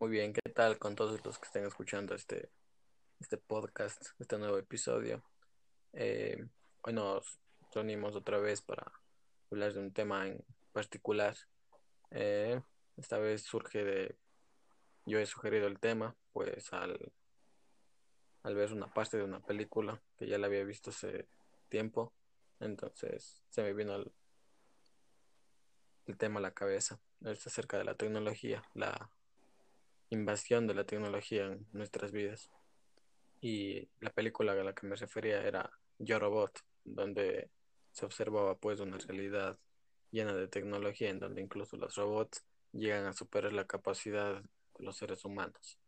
Muy bien, ¿qué tal con todos los que estén escuchando este, este podcast, este nuevo episodio? Eh, hoy nos reunimos otra vez para hablar de un tema en particular. Eh, esta vez surge de, yo he sugerido el tema, pues al, al ver una parte de una película que ya la había visto hace tiempo, entonces se me vino el, el tema a la cabeza. Es acerca de la tecnología, la invasión de la tecnología en nuestras vidas. Y la película a la que me refería era Yo Robot, donde se observaba pues una realidad llena de tecnología en donde incluso los robots llegan a superar la capacidad de los seres humanos.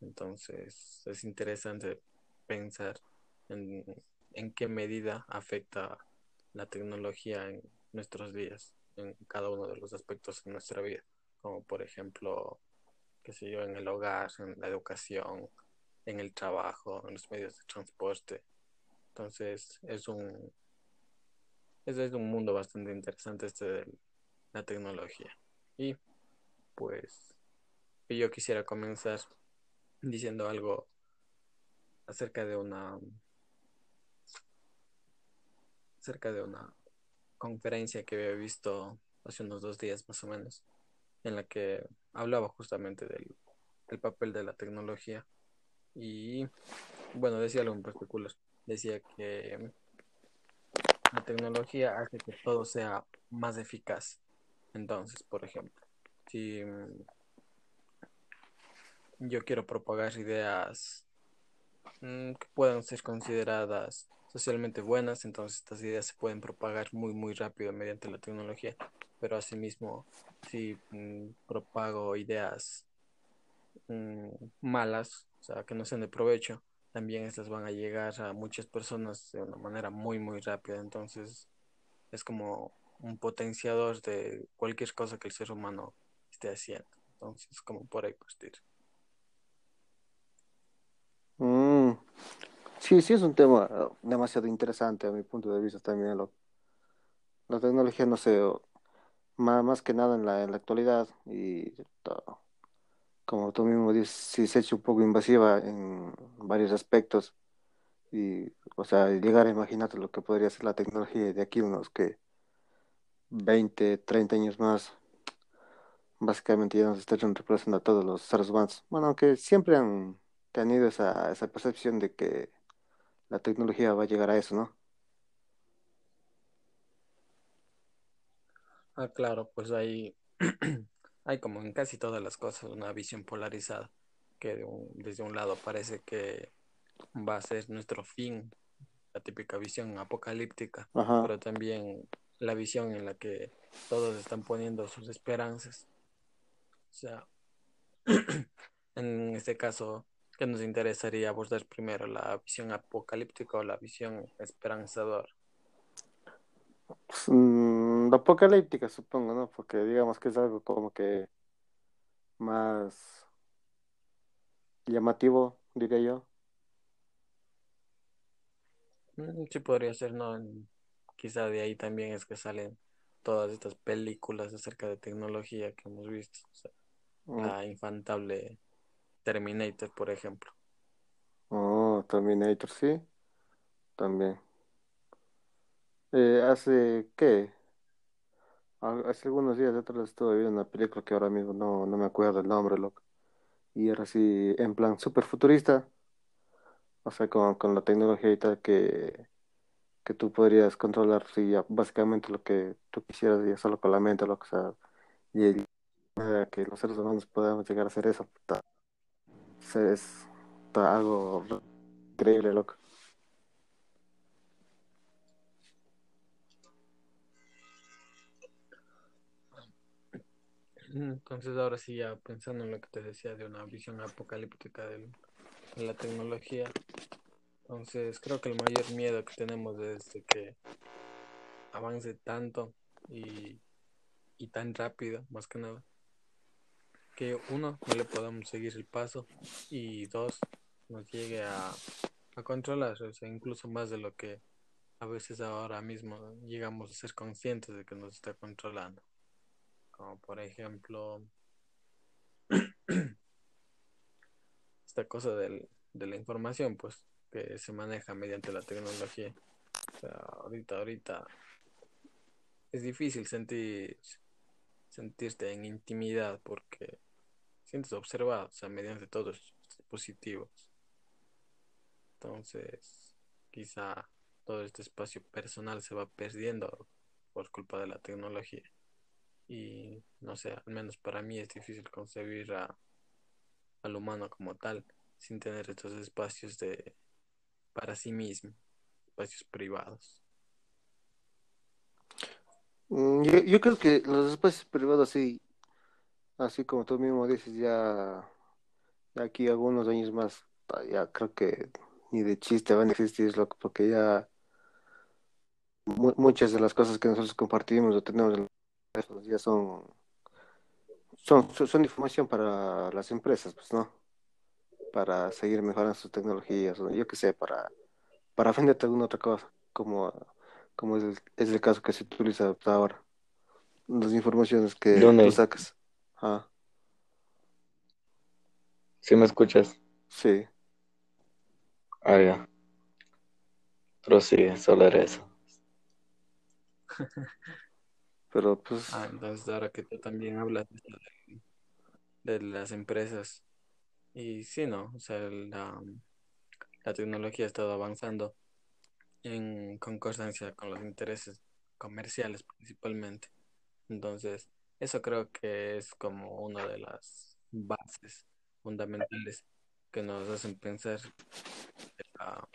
Entonces es interesante pensar en, en qué medida afecta la tecnología en nuestros días, en cada uno de los aspectos de nuestra vida, como por ejemplo qué sé yo, en el hogar, en la educación, en el trabajo, en los medios de transporte. Entonces es un es un mundo bastante interesante este de la tecnología. Y pues yo quisiera comenzar diciendo algo acerca de una acerca de una conferencia que había visto hace unos dos días más o menos en la que hablaba justamente del, papel de la tecnología. Y bueno, decía algo en particular. Decía que la tecnología hace que todo sea más eficaz. Entonces, por ejemplo, si yo quiero propagar ideas mm, que puedan ser consideradas socialmente buenas, entonces estas ideas se pueden propagar muy muy rápido mediante la tecnología, pero asimismo si mm, propago ideas mm, malas, o sea, que no sean de provecho, también estas van a llegar a muchas personas de una manera muy, muy rápida. Entonces, es como un potenciador de cualquier cosa que el ser humano esté haciendo. Entonces, como por ahí partir. Mm, sí, sí, es un tema demasiado interesante a mi punto de vista también. Lo, la tecnología, no sé, más, más que nada en la, en la actualidad y como tú mismo dices, sí se ha hecho un poco invasiva en varios aspectos y, o sea, llegar a imaginarte lo que podría ser la tecnología de aquí unos que 20, 30 años más, básicamente ya nos están reemplazando a todos los seres humanos. Bueno, aunque siempre han tenido esa, esa percepción de que la tecnología va a llegar a eso, ¿no? Ah, claro, pues hay, hay como en casi todas las cosas una visión polarizada, que desde un lado parece que va a ser nuestro fin, la típica visión apocalíptica, pero también la visión en la que todos están poniendo sus esperanzas. O sea, en este caso, ¿qué nos interesaría abordar primero? ¿La visión apocalíptica o la visión esperanzadora? Mm, apocalíptica, supongo, ¿no? Porque digamos que es algo como que más llamativo, diría yo. Mm, sí, podría ser, ¿no? Quizá de ahí también es que salen todas estas películas acerca de tecnología que hemos visto. O sea, mm. la infantable Terminator, por ejemplo. Oh, Terminator, sí. También. Eh, hace, ¿qué? Hace algunos días atrás estuve viendo una película que ahora mismo no, no me acuerdo el nombre, loco. Y era así, en plan super futurista. O sea, con, con la tecnología y tal que, que tú podrías controlar, sí, ya, básicamente lo que tú quisieras, ya solo con la mente, lo que sea. Y el, que los seres humanos podamos llegar a hacer eso, es algo increíble, loco. Entonces ahora sí, ya pensando en lo que te decía de una visión apocalíptica de la tecnología, entonces creo que el mayor miedo que tenemos es de que avance tanto y, y tan rápido, más que nada, que uno, no le podamos seguir el paso y dos, nos llegue a, a controlar, o sea, incluso más de lo que a veces ahora mismo llegamos a ser conscientes de que nos está controlando como por ejemplo esta cosa del, de la información, pues, que se maneja mediante la tecnología. Ahorita, ahorita es difícil sentir, sentirte en intimidad porque sientes observado, o sea, mediante todos los dispositivos. Entonces, quizá todo este espacio personal se va perdiendo por culpa de la tecnología. Y no sé, al menos para mí es difícil concebir a, al humano como tal sin tener estos espacios de para sí mismo, espacios privados. Mm, Yo, yo creo que los espacios privados, sí, así como tú mismo dices, ya de aquí algunos años más, ah, ya creo que ni de chiste van a existir, loco, porque ya mu- muchas de las cosas que nosotros compartimos o tenemos teléfonos ya son, son, son, son información para las empresas, pues, ¿no? Para seguir mejorando sus tecnologías, o yo qué sé, para, para venderte alguna otra cosa, como, como es el, es el caso que se utiliza hasta ahora, las informaciones que tú sacas. Ah, ¿sí me escuchas? sí. Ah, ya. Prosigue, solo era eso. Pero pues, Ah, entonces ahora que tú también hablas de, las empresas, y sí, ¿no? O sea, la, la tecnología ha estado avanzando en concordancia con los intereses comerciales principalmente. Entonces, eso creo que es como una de las bases fundamentales que nos hacen pensar ah,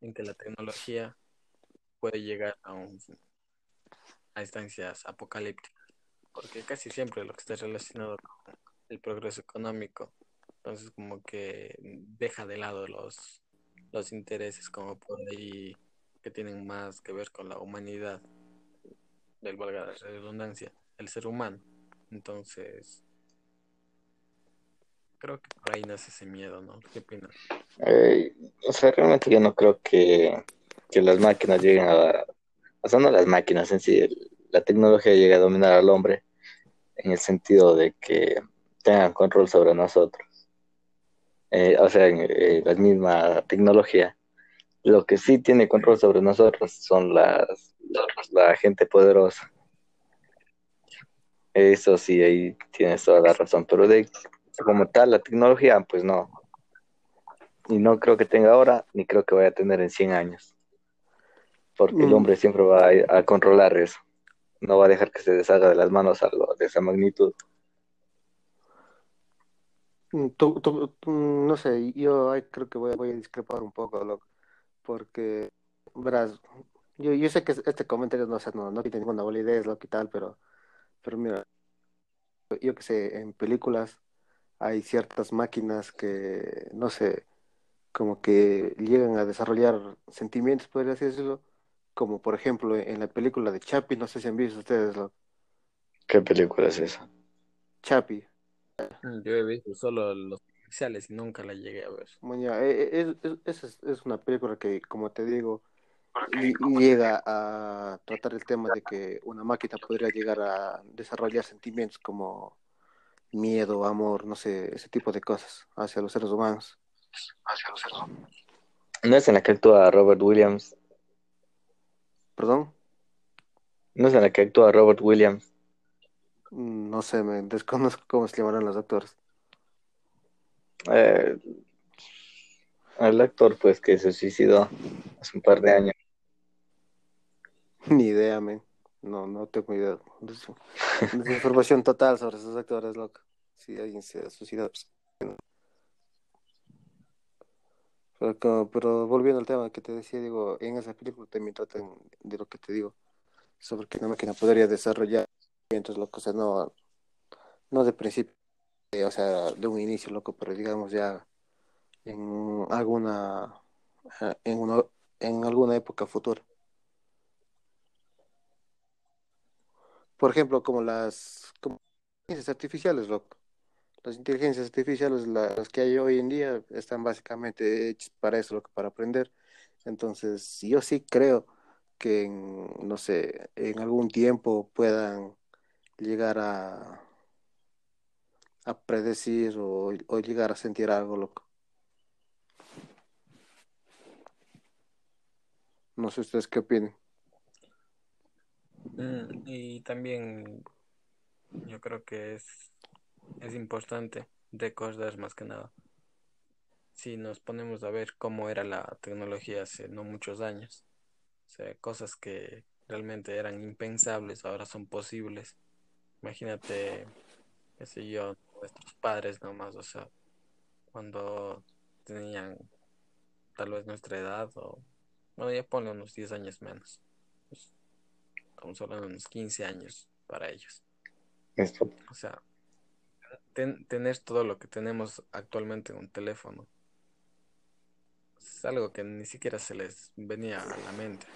en que la tecnología puede llegar a, un, a instancias apocalípticas, porque casi siempre lo que está relacionado con el progreso económico, entonces como que deja de lado los, los intereses como por ahí que tienen más que ver con la humanidad, del valga la redundancia, el ser humano. Entonces, creo que por ahí nace ese miedo, ¿no? ¿Qué opinas? Eh, o sea, realmente yo no creo que, que las máquinas lleguen a... O sea, no las máquinas en sí, la tecnología llegue a dominar al hombre en el sentido de que tengan control sobre nosotros. Eh, o sea, eh, la misma tecnología. Lo que sí tiene control sobre nosotros son las, la gente poderosa. Eso sí, ahí tienes toda la razón. Pero de como tal, la tecnología, pues no. Y no creo que tenga ahora, ni creo que vaya a tener en 100 años. Porque el mm, hombre siempre va a, a controlar eso. No va a dejar que se deshaga de las manos algo de esa magnitud. mm, tú- tú- tú- no sé, yo creo que voy, a- voy a discrepar un poco, loco, porque, verás, yo, yo sé que este comentario no, sé, no, no tiene ninguna validez, lo que tal, pero, pero mira, yo que sé, en películas hay ciertas máquinas que, no sé, como que llegan a desarrollar sentimientos, podría así decirlo, como por ejemplo en la película de Chappie, no sé si han visto ustedes, lo, ¿Qué película es esa? Chappie. Mm, Yo he visto solo los comerciales y nunca la llegué a ver. Bueno, ya, e- e- es, es, esa es, una película que, como te digo, ll- llega a tratar el tema de que una máquina podría llegar a desarrollar sentimientos como miedo, amor, no sé, ese tipo de cosas hacia los seres humanos. No es en la que actúa Robert Williams. ¿Perdón? No es en la que actúa Robert Williams. Mm, No sé, me desconozco cómo se llamarán los actores. Eh, el actor, pues, que se suicidó hace un par de años. Ni idea, men. No, no tengo idea. Des- Desinformación total sobre esos actores, loco. Si alguien se ha suicidado. pues. Pero, pero volviendo al tema que te decía, digo, en esa película también tratan de lo que te digo, sobre que una máquina podría desarrollar sentimientos, loco, o sea, no, no de principio, o sea, de un inicio, loco, pero digamos ya en alguna, eh, en una, en alguna época futura. Por ejemplo, como las como inteligencias artificiales, loco. Las inteligencias artificiales, la- las que hay hoy en día, están básicamente hechas para eso, para aprender. Entonces, yo sí creo que en, no sé, en algún tiempo puedan llegar a a predecir o, o llegar a sentir algo, loco. No sé ustedes qué opinan. Mm, y también yo creo que es, es importante recordar más que nada. Si nos ponemos a ver cómo era la tecnología hace no muchos años, o sea, cosas que realmente eran impensables ahora son posibles. Imagínate, qué sé yo, nuestros padres nomás, o sea, cuando tenían tal vez nuestra edad o, bueno, ya ponle unos 10 años menos. Pues, estamos hablando de unos 15 años para ellos. Esto. O sea, ten- tener todo lo que tenemos actualmente en un teléfono es algo que ni siquiera se les venía a la mente.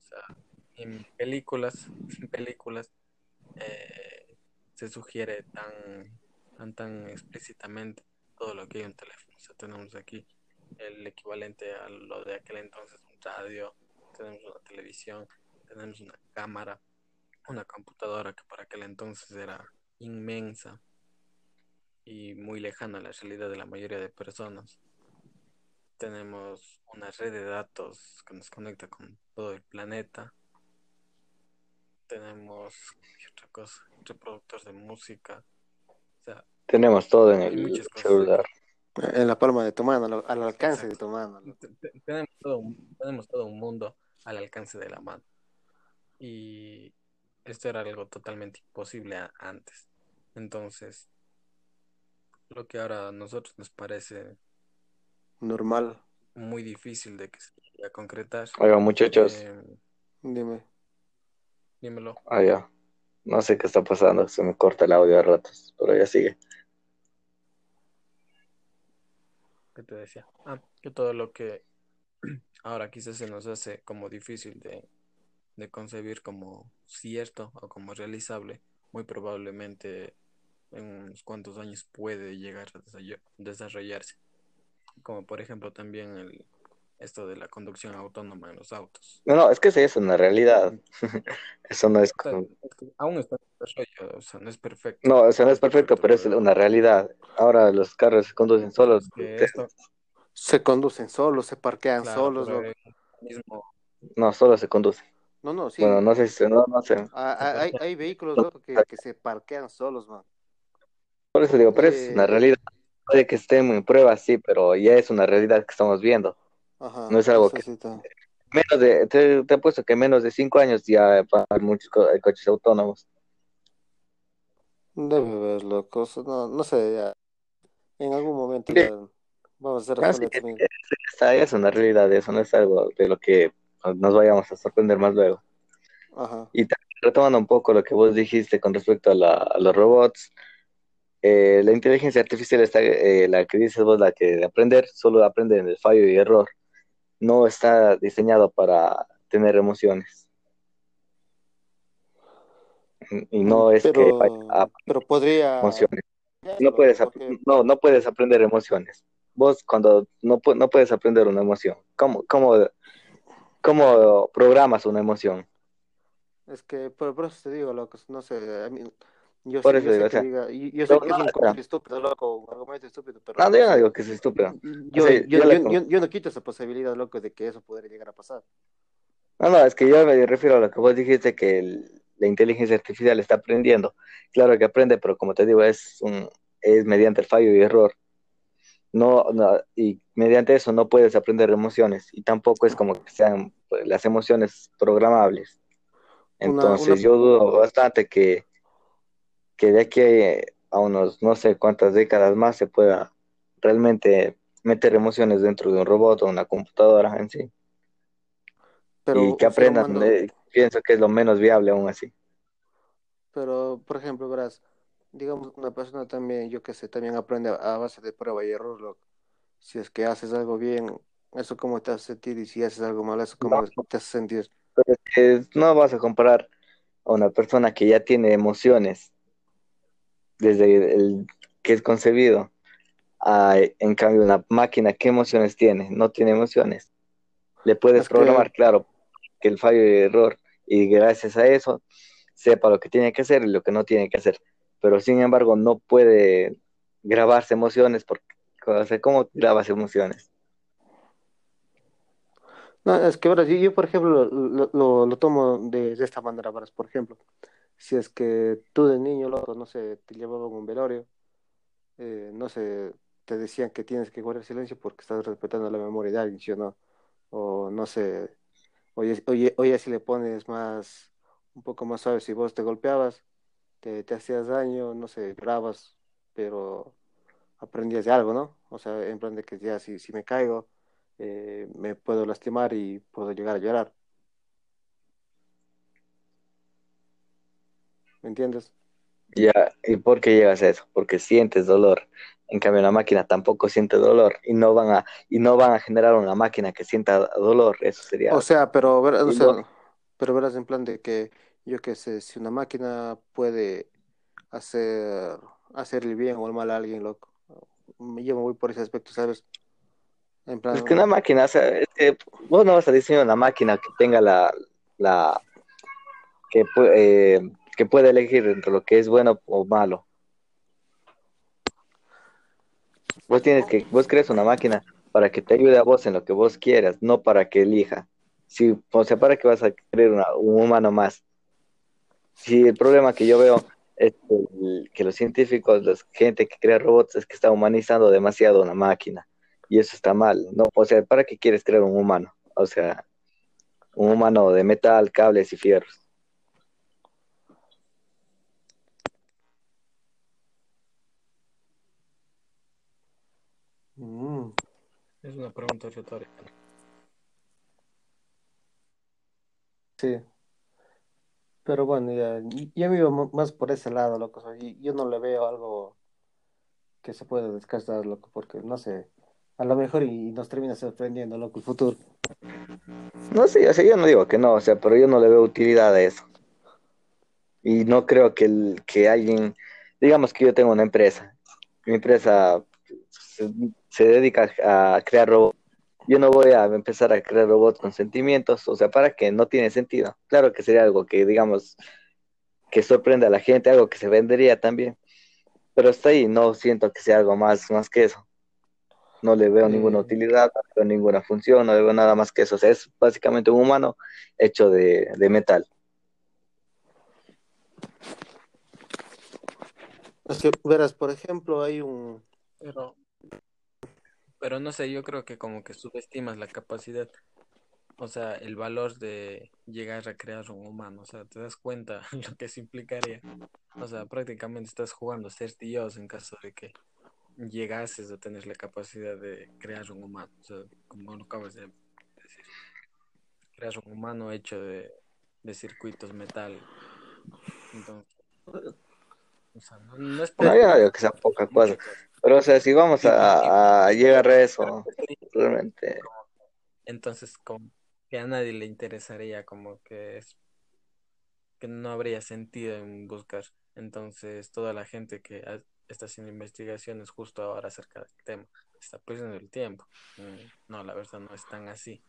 O sea, en películas, en películas eh, se sugiere tan, tan, tan explícitamente todo lo que hay en un teléfono. O sea, tenemos aquí el equivalente a lo de aquel entonces, un radio, tenemos una televisión, tenemos una cámara, una computadora que para aquel entonces era inmensa y muy lejana a la realidad de la mayoría de personas. Tenemos una red de datos que nos conecta con todo el planeta. Tenemos ¿qué otra cosa, reproductor de música. O sea, Tenemos todo en el cosas celular. En la palma de tu mano, al- al alcance de tu mano. tenemos todo, un- tenemos todo un mundo al alcance de la mano. Y esto era algo totalmente imposible antes. Entonces, lo que ahora a nosotros nos parece Normal. muy difícil de que se llegue a concretar. Oigan, muchachos, eh, Dime. dímelo. ah, ya. No sé qué está pasando, se me corta el audio a ratos, pero ya sigue. ¿Qué te decía? Ah, que todo lo que ahora quizás se nos hace como difícil de, de concebir como cierto o como realizable, muy probablemente en unos cuantos años puede llegar a desarroll- desarrollarse. Como por ejemplo también el, esto de la conducción autónoma en los autos. No, no, es que eso es una realidad. Eso no es como- es que aún está en desarrollo, o sea, no es perfecto. No, o sea, no es perfecto, pero es una realidad. Ahora los carros se conducen solos. Es esto, Se conducen solos, se parquean claro, solos. el mismo No, solo se conducen. No, no, sí. Bueno, no sé si no, no sé. Ah, ah, hay, hay vehículos que, que se parquean solos, man. Por eso digo, pero es una Eh, realidad. Puede que estén en prueba, sí, pero ya es una realidad que estamos viendo. Ajá, No es algo que-. Menos de, te, te apuesto que menos de cinco años ya van a haber muchos co- coches autónomos. Debe haber, loco. eso No, no sé, ya. En algún momento Sí. ya vamos a ser Ah, sí. Esa es una realidad, eso no es algo de lo que nos vayamos a sorprender más luego. Ajá. Y retomando un poco lo que vos dijiste con respecto a, la- a los robots, eh, la inteligencia artificial está, eh, la que dices vos, la que de aprender, solo aprende en el fallo y error. No está diseñado para tener emociones. Y no es que pero, vaya a pero podría. emociones. No puedes, porque- no, no puedes aprender emociones. Vos cuando no, no puedes aprender una emoción, ¿cómo, cómo, cómo programas una emoción? Es que por, por eso te digo, loco, no sé, a mí, yo Por sé, eso yo sé digo, o que sea, diga, yo, yo sé no, que es un o estúpido, loco, un argumento estúpido, pero No, yo no digo que es estúpido. yo, O sea, yo, yo yo- no quito esa posibilidad, loco, de que eso podría llegar a pasar. No, no, es que yo me refiero a lo que vos dijiste, que el- la inteligencia artificial está aprendiendo. Claro que aprende, pero como te digo, es un, es mediante el fallo y error. No, no, y mediante eso no puedes aprender emociones, y tampoco es como que sean pues, las emociones programables. Una- Entonces una- yo dudo bastante que, que de aquí a unos no sé cuántas décadas más se pueda realmente meter emociones dentro de un robot o una computadora en sí. Pero y que aprendan, humano- eh, pienso que es lo menos viable aún así. Pero, por ejemplo, verás, digamos, una persona también, yo qué sé, también aprende a base de prueba y error, loco. Si es que haces algo bien, eso cómo te hace sentir, y si haces algo mal, eso cómo No. te hace sentir. Pero es que no vas a comparar a una persona que ya tiene emociones desde el que es concebido en cambio, una máquina, ¿qué emociones tiene? No tiene emociones. Le puedes Es que- programar, claro, que el fallo y error, y gracias a eso sepa lo que tiene que hacer y lo que no tiene que hacer. pero sin embargo no puede grabarse emociones porque, o sea, ¿cómo grabas emociones? No, es que ahora yo, por ejemplo, lo, lo, lo tomo de, de, esta manera, ¿verdad? Por ejemplo, si es que tú de niño, loco, no sé, te llevaban un velorio, eh, no sé, te decían que tienes que guardar silencio porque estás respetando la memoria de alguien, ¿sí o no? O no sé, oye, oye, oye, si le pones más, un poco más suave, si vos te golpeabas, te, te hacías daño, no sé, grabas, pero aprendías de algo, ¿no? O sea, en plan de que ya si, si me caigo, eh, me puedo lastimar y puedo llegar a llorar. ¿Me entiendes? Ya, ¿y por qué llegas a eso? Porque sientes dolor. En cambio, la máquina tampoco siente dolor y no van a y no van a generar una máquina que sienta dolor. Eso sería. O sea, pero ver, o sea, pero verás en plan de que yo qué sé, si una máquina puede hacer hacerle bien o el mal a alguien, loco, yo me voy por ese aspecto, ¿sabes? En plan, es que una máquina, o sea, es que vos no vas a diseñar una máquina que tenga la, la que, eh, que elegir entre lo que es bueno o malo. Vos tienes que, vos crees una máquina para que te ayude a vos en lo que vos quieras, no para que elija. Si, o sea, para que vas a crear una, un humano más. Si el problema que yo veo es que los científicos, la gente que crea robots, es que está humanizando demasiado una máquina. Y eso está mal, ¿no? O sea, ¿para qué quieres crear un humano? O sea, un humano de metal, cables y fierros. Mm. Es una pregunta retórica. Sí. Pero bueno, ya, ya me iba más por ese lado, loco. O sea, yo no le veo algo que se pueda descartar, loco, porque no sé, a lo mejor y nos termina sorprendiendo, loco, el futuro. No sé, o sea, yo no digo que no, o sea, pero yo no le veo utilidad a eso. Y no creo que, el, que alguien, digamos que yo tengo una empresa, mi empresa se, dedica a crear robots. Yo no voy a empezar a crear robots con sentimientos, o sea, para que no tiene sentido. Claro que sería algo que, digamos, que sorprenda a la gente, algo que se vendería también. Pero hasta ahí no siento que sea algo más, más que eso. No le veo ninguna utilidad, no le veo ninguna función, no le veo nada más que eso. O sea, es básicamente un humano hecho de, de metal. Es que, verás, por ejemplo, hay un... Pero, pero no sé, yo creo que como que subestimas la capacidad, o sea, el valor de llegar a crear un humano, o sea, te das cuenta lo que eso implicaría. O sea, prácticamente estás jugando a ser Dios en caso de que llegases a tener la capacidad de crear un humano, o sea, como lo acabas de decir, crear un humano hecho de, de circuitos metal. Entonces, o sea, no, no es digo que sea poca cosa. Pero, o sea, si vamos a, a llegar a eso, realmente. Entonces, como que a nadie le interesaría, como que es que no habría sentido en buscar. Entonces, toda la gente que ha- está haciendo investigaciones justo ahora acerca del tema está perdiendo el tiempo. Mm, No, la verdad no es tan así.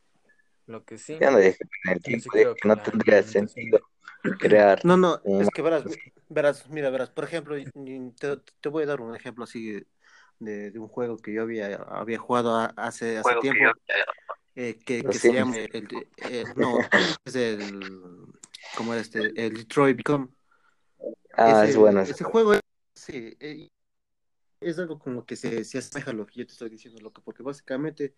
Lo que sí, Ya no dije que el sí no tendría sentido crear No, no, un es que verás, verás, mira, verás, por ejemplo, te, te voy a dar un ejemplo así de, de un juego que yo había, había jugado a- hace, hace que tiempo, yo- eh, que, se llama, el, eh, no, es el, ¿cómo era este? El Detroit Become. Ah, Ese, es bueno. ese juego, sí, eh, es algo con lo que se, se asemeja a lo que yo te estoy diciendo, loco, porque básicamente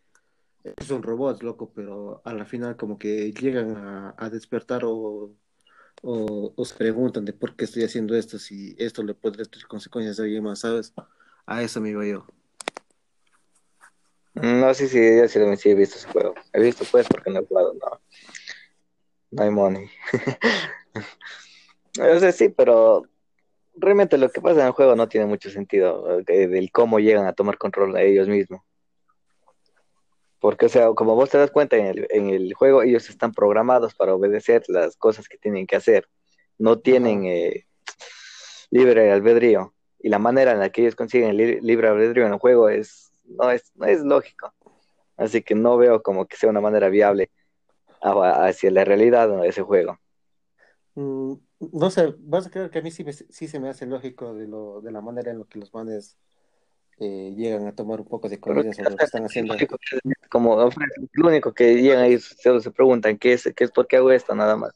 son robots, loco, pero a la final como que llegan a, a despertar o, o, o se preguntan de por qué estoy haciendo esto, si esto le puede traer consecuencias a alguien más, ¿sabes? A eso me iba yo. No, sí, sí, yo sí, sí he visto ese juego. He visto, pues, porque no he jugado, no. No hay money. O sea, sí, pero realmente lo que pasa en el juego no tiene mucho sentido, eh, del cómo llegan a tomar control de ellos mismos. Porque, o sea, como vos te das cuenta en el, en el juego, ellos están programados para obedecer las cosas que tienen que hacer. No tienen eh, libre albedrío. Y la manera en la que ellos consiguen li- libre albedrío en el juego es no, es, no es lógico. Así que no veo como que sea una manera viable hacia la realidad de ese juego. Mm, No sé, vas a creer que a mí sí, me- sí se me hace lógico de, lo, de la manera en la que los manes eh, llegan a tomar un poco de conciencia sobre lo que están haciendo. como lo único que llegan ahí solo se preguntan qué es, qué es por qué hago esto, nada más.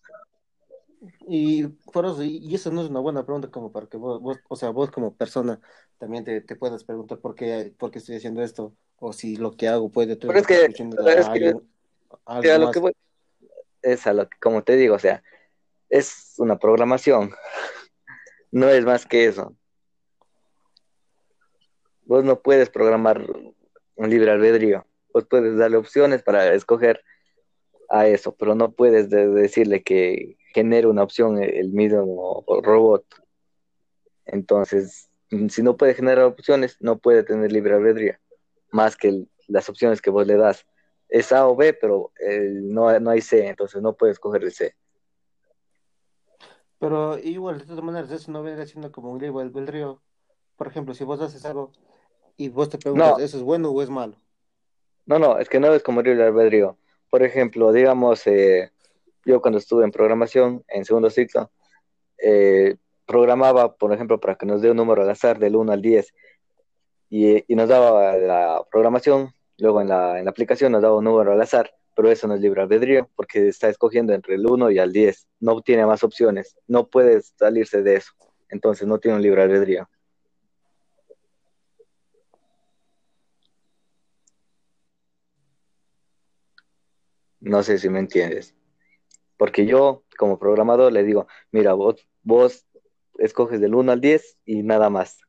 Y por eso, y, eso no es una buena pregunta como para que vos, vos, o sea, vos como persona también te, te puedas preguntar por qué, por qué estoy haciendo esto, o si lo que hago puede Pero es que- es a que- a lo que voy es a lo que, como te digo, o sea, es una programación, no es más que eso. Vos no puedes programar un libre albedrío, vos puedes darle opciones para escoger a eso, pero no puedes de- decirle que genere una opción el mismo robot. Entonces, si no puede generar opciones, no puede tener libre albedrío, más que las opciones que vos le das. Es A o B, pero eh, no, no hay C, entonces no puedes escoger el C. Pero igual, de todas maneras, eso no vendría siendo como un libre albedrío. Por ejemplo, si vos haces algo y vos te preguntas, No. ¿eso es bueno o es malo? No, no, es que no es como libre albedrío. Por ejemplo, digamos, eh, yo cuando estuve en programación, en segundo ciclo, eh, programaba, por ejemplo, para que nos dé un número al azar del 1 al 10 y, y nos daba la programación, luego en la, en la aplicación nos daba un número al azar, pero eso no es libre albedrío porque está escogiendo entre el 1 y el 10, no tiene más opciones, no puedes salirse de eso, entonces no tiene un libre albedrío. No sé si me entiendes. Porque yo, como programador, le digo, mira, vos, vos escoges del 1 al 10 y nada más.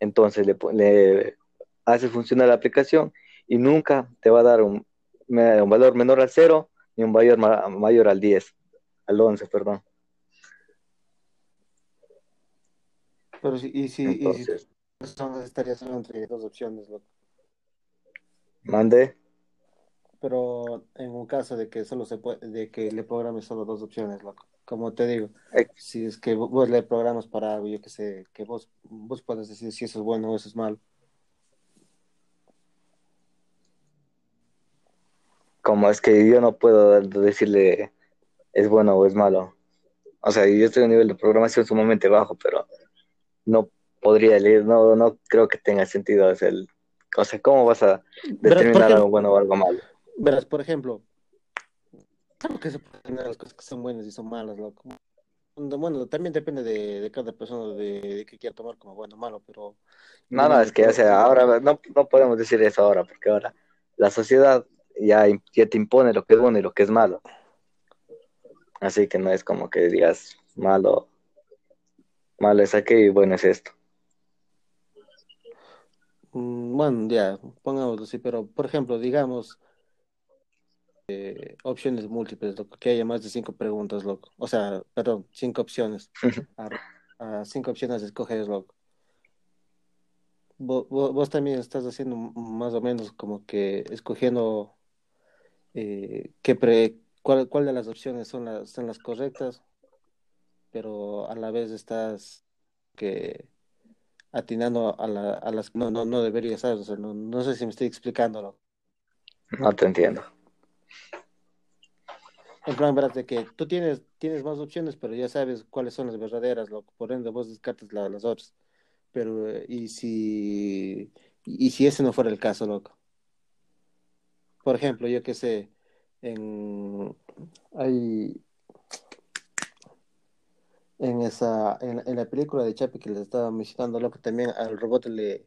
Entonces le, le haces funcionar la aplicación y nunca te va a dar un, un valor menor al 0 ni un mayor, ma- mayor al 10, al 11, perdón. Pero si, y si, y si Entonces, son- estaría solo entre dos opciones, loco. mande. Pero en un caso de que solo se puede, de que le programes solo dos opciones, loco. Como te digo, si es que vo- vos le programas para algo, yo que sé, que vos, vos puedes decir si eso es bueno o eso es malo. Como es que yo no puedo decirle es bueno o es malo. O sea, yo estoy a un nivel de programación sumamente bajo, pero no podría leer, no, no creo que tenga sentido. O sea, el- o sea, ¿cómo vas a determinar algo bueno o algo malo? Verás, por ejemplo, claro que se pueden tener las cosas que son buenas y son malas, loco. Bueno, también depende de, de cada persona de, de que quiera tomar como bueno o malo, pero No, no, es que, o sea, ahora no, no podemos decir eso ahora, porque ahora la sociedad ya, ya te impone lo que es bueno y lo que es malo. Así que no es como que digas malo, malo es aquello y bueno es esto. Mm, Bueno, ya, pongámoslo así, pero por ejemplo, digamos, eh, opciones múltiples, loco, que haya más de cinco preguntas, loco. O sea, perdón, cinco opciones. A, a cinco opciones escoges, loco. Vo- vo- Vos, también estás haciendo más o menos como que escogiendo eh, qué pre, cuál, cuál de las opciones son las, son las correctas, pero a la vez estás que atinando a, la, a las que no, no, no sea, no, no sé si me estoy explicándolo. No te entiendo. En plan, verás, de que tú tienes, tienes más opciones, pero ya sabes cuáles son las verdaderas, loco. Por ende, vos descartas la- las otras. Pero, eh, ¿y si, y si ese no fuera el caso, loco? Por ejemplo, yo qué sé, en, hay, en esa, en, en la película de Chapi que les estaba mencionando, loco, también al robot le,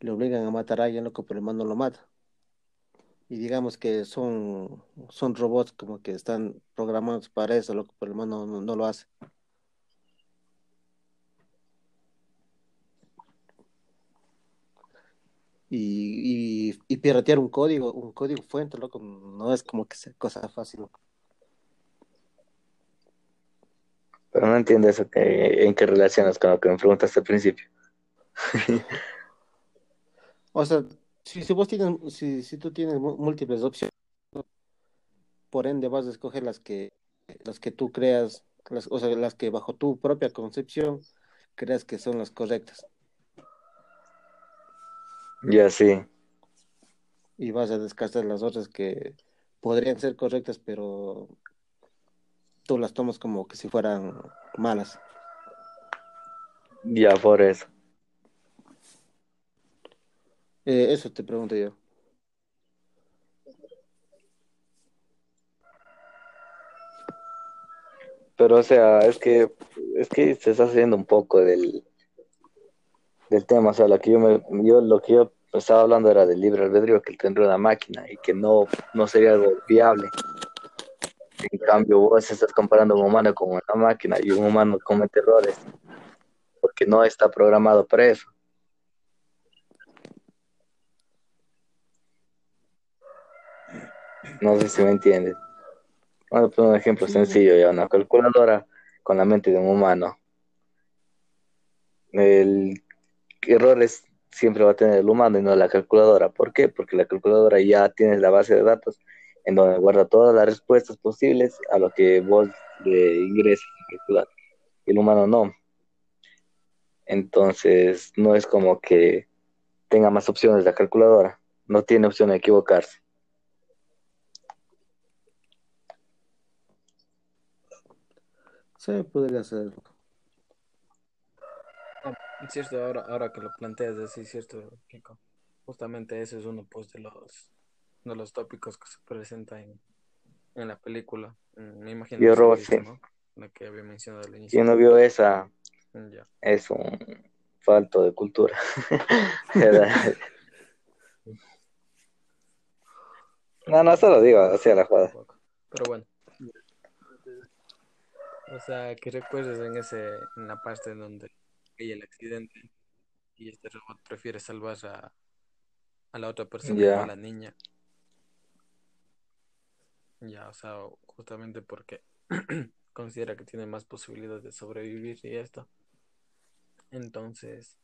le obligan a matar a alguien, loco, pero el man lo mata. Y digamos que son, son robots como que están programados para eso, loco, pero el man no, no, no lo hace. Y, y, y piratear un código, un código fuente, loco, no es como que sea cosa fácil, loco. Pero no entiendo eso que, en qué relacionas con lo que me preguntaste al principio. O sea, si, si vos tienes, si, si tú tienes múltiples opciones, por ende vas a escoger las que, las que tú creas, las, o sea, las que bajo tu propia concepción creas que son las correctas. Ya sí. Y vas a descartar las otras que podrían ser correctas, pero tú las tomas como que si fueran malas. Ya, por eso. Eh, eso te pregunto yo. Pero, o sea, es que, es que se está haciendo un poco del, del tema. O sea, lo que yo, me, yo, lo que yo estaba hablando era del libre albedrío que tendría una máquina y que no, no sería algo viable. En cambio, vos estás comparando un humano con una máquina y un humano comete errores porque no está programado para eso. No sé si me entiendes. Bueno, pues un ejemplo sencillo, ya una calculadora con la mente de un humano. El errores siempre va a tener el humano y no la calculadora. ¿Por qué? Porque la calculadora ya tiene la base de datos en donde guarda todas las respuestas posibles a lo que vos le ingreses a calcular. El humano no. Entonces, no es como que tenga más opciones la calculadora. No tiene opción de equivocarse. Sí, podría ser. Es cierto, ahora, ahora que lo planteas así, cierto, Kiko. Justamente ese es uno pues, de los de los tópicos que se presentan en, en la película. Mm, Me imagino Yo sí sí. ¿no? La que había mencionado al Si inicio. uno vio esa, Mm, Ya. es un falto de cultura. No, no, solo digo, hacia la jugada. Pero bueno. O sea, que recuerdes en ese, en la parte en donde hay el accidente y este robot prefiere salvar a, a la otra persona, a la niña. Ya, o sea, justamente porque considera que tiene más posibilidades de sobrevivir y esto. Entonces,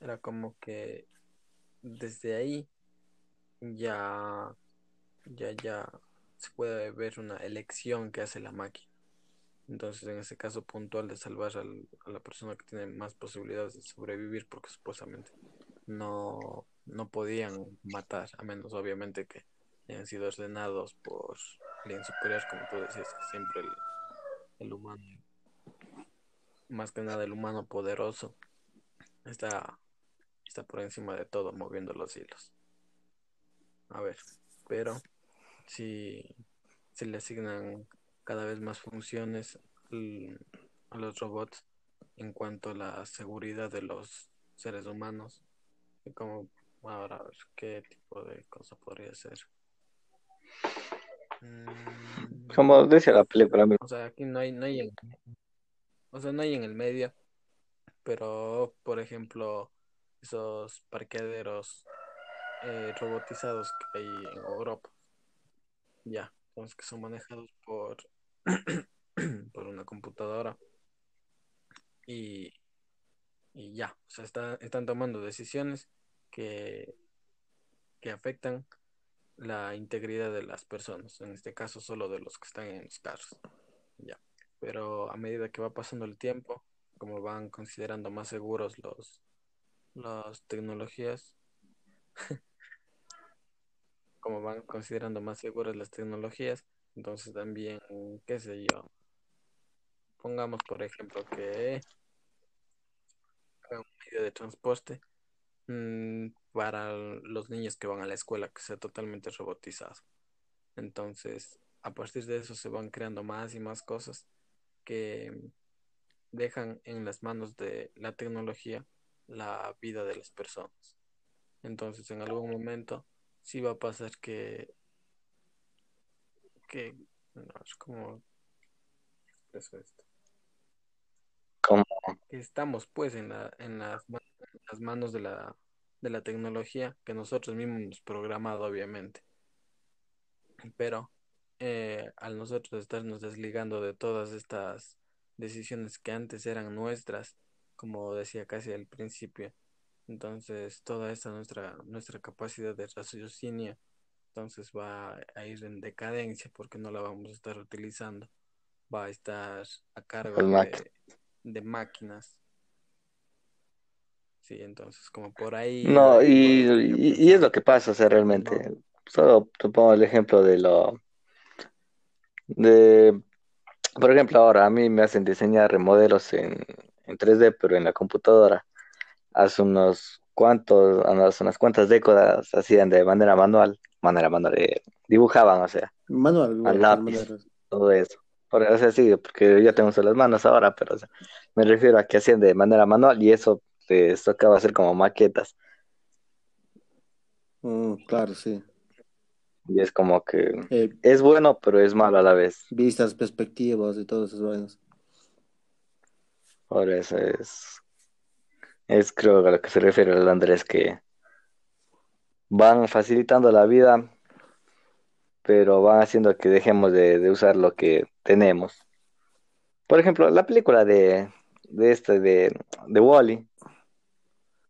era como que desde ahí ya, ya, ya se puede ver una elección que hace la máquina. Entonces, en ese caso puntual de salvar al- a la persona que tiene más posibilidades de sobrevivir, porque supuestamente no, no podían matar, a menos obviamente que hayan sido ordenados por alguien superior, como tú decías, siempre el, el humano, más que nada el humano poderoso, está, está por encima de todo, moviendo los hilos. A ver, pero si, si le asignan cada vez más funciones al- a los robots en cuanto a la seguridad de los seres humanos, y como ahora ver qué tipo de cosa podría ser. Mm, Como decía la película, amigo. o sea, aquí no hay, no hay en, o sea, no hay en el medio, pero por ejemplo, esos parqueaderos eh, robotizados que hay en Europa, ya, entonces que son manejados por, por una computadora y, y ya, o sea, está- están tomando decisiones que, que afectan la integridad de las personas, en este caso solo de los que están en los carros, ya. Pero a medida que va pasando el tiempo, como van considerando más seguros los las tecnologías, como van considerando más seguras las tecnologías, entonces también, qué sé yo, pongamos por ejemplo que un medio de transporte mm, para los niños que van a la escuela que sea totalmente robotizado. Entonces, a partir de eso se van creando más y más cosas que dejan en las manos de la tecnología la vida de las personas. Entonces, en algún momento sí va a pasar que, que no, es como. Como, que estamos pues en la, en las, en las manos de la, de la tecnología que nosotros mismos hemos programado, obviamente. Pero eh, al nosotros estarnos desligando de todas estas decisiones que antes eran nuestras, como decía casi al principio, entonces toda esta nuestra, nuestra capacidad de raciocinio, entonces va a ir en decadencia porque no la vamos a estar utilizando, va a estar a cargo Las de, máquinas. de máquinas. Sí, entonces como por ahí no, y, y, y es lo que pasa, o sea, No, realmente. Solo te pongo el ejemplo de lo, de, Por ejemplo, ahora a mí me hacen diseñar modelos en, en 3D, pero en la computadora. Hace unos cuantos, hace unas cuantas décadas hacían de manera manual, manera manual, eh, dibujaban, o sea, Manual, al lápiz, todo eso. Por, o sea, sí, porque yo tengo solo las manos ahora, pero o sea, me refiero a que hacían de manera manual y eso les tocaba hacer como maquetas. Mm, claro, sí. Y es como que Eh, es bueno, pero es malo a la vez. vistas, perspectivas y todas esas vainas. Por eso es, es creo a lo que se refiere el Andrés, que van facilitando la vida, pero van haciendo que dejemos de, de usar lo que tenemos. Por ejemplo, la película de, de este, de, de Wall-E.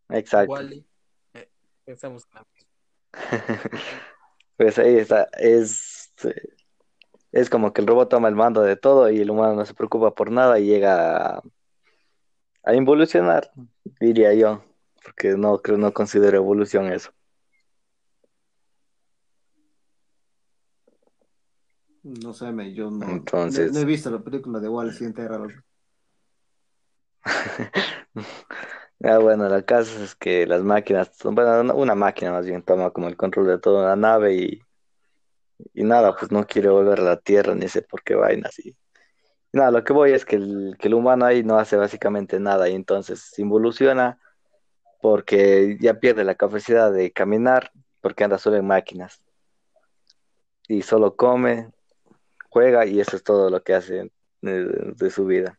Exacto. Wally, eh, pensamos en la misma. Pues ahí está, es, es como que el robot toma el mando de todo y el humano no se preocupa por nada y llega a, a involucionar, diría yo, porque no creo, no considero evolución eso. No sé, me, yo no, Entonces- no, no he visto la película de Wallace entera. loco. Ah, bueno, la caso es que las máquinas, bueno, una- una máquina más bien toma como el control de toda la nave y, y nada, pues no quiere volver a la Tierra ni sé por qué vainas. Y, y nada, lo que voy es que el, que el humano ahí no hace básicamente nada y entonces involuciona porque ya pierde la capacidad de caminar porque anda solo en máquinas y solo come, juega y eso es todo lo que hace de, de su vida.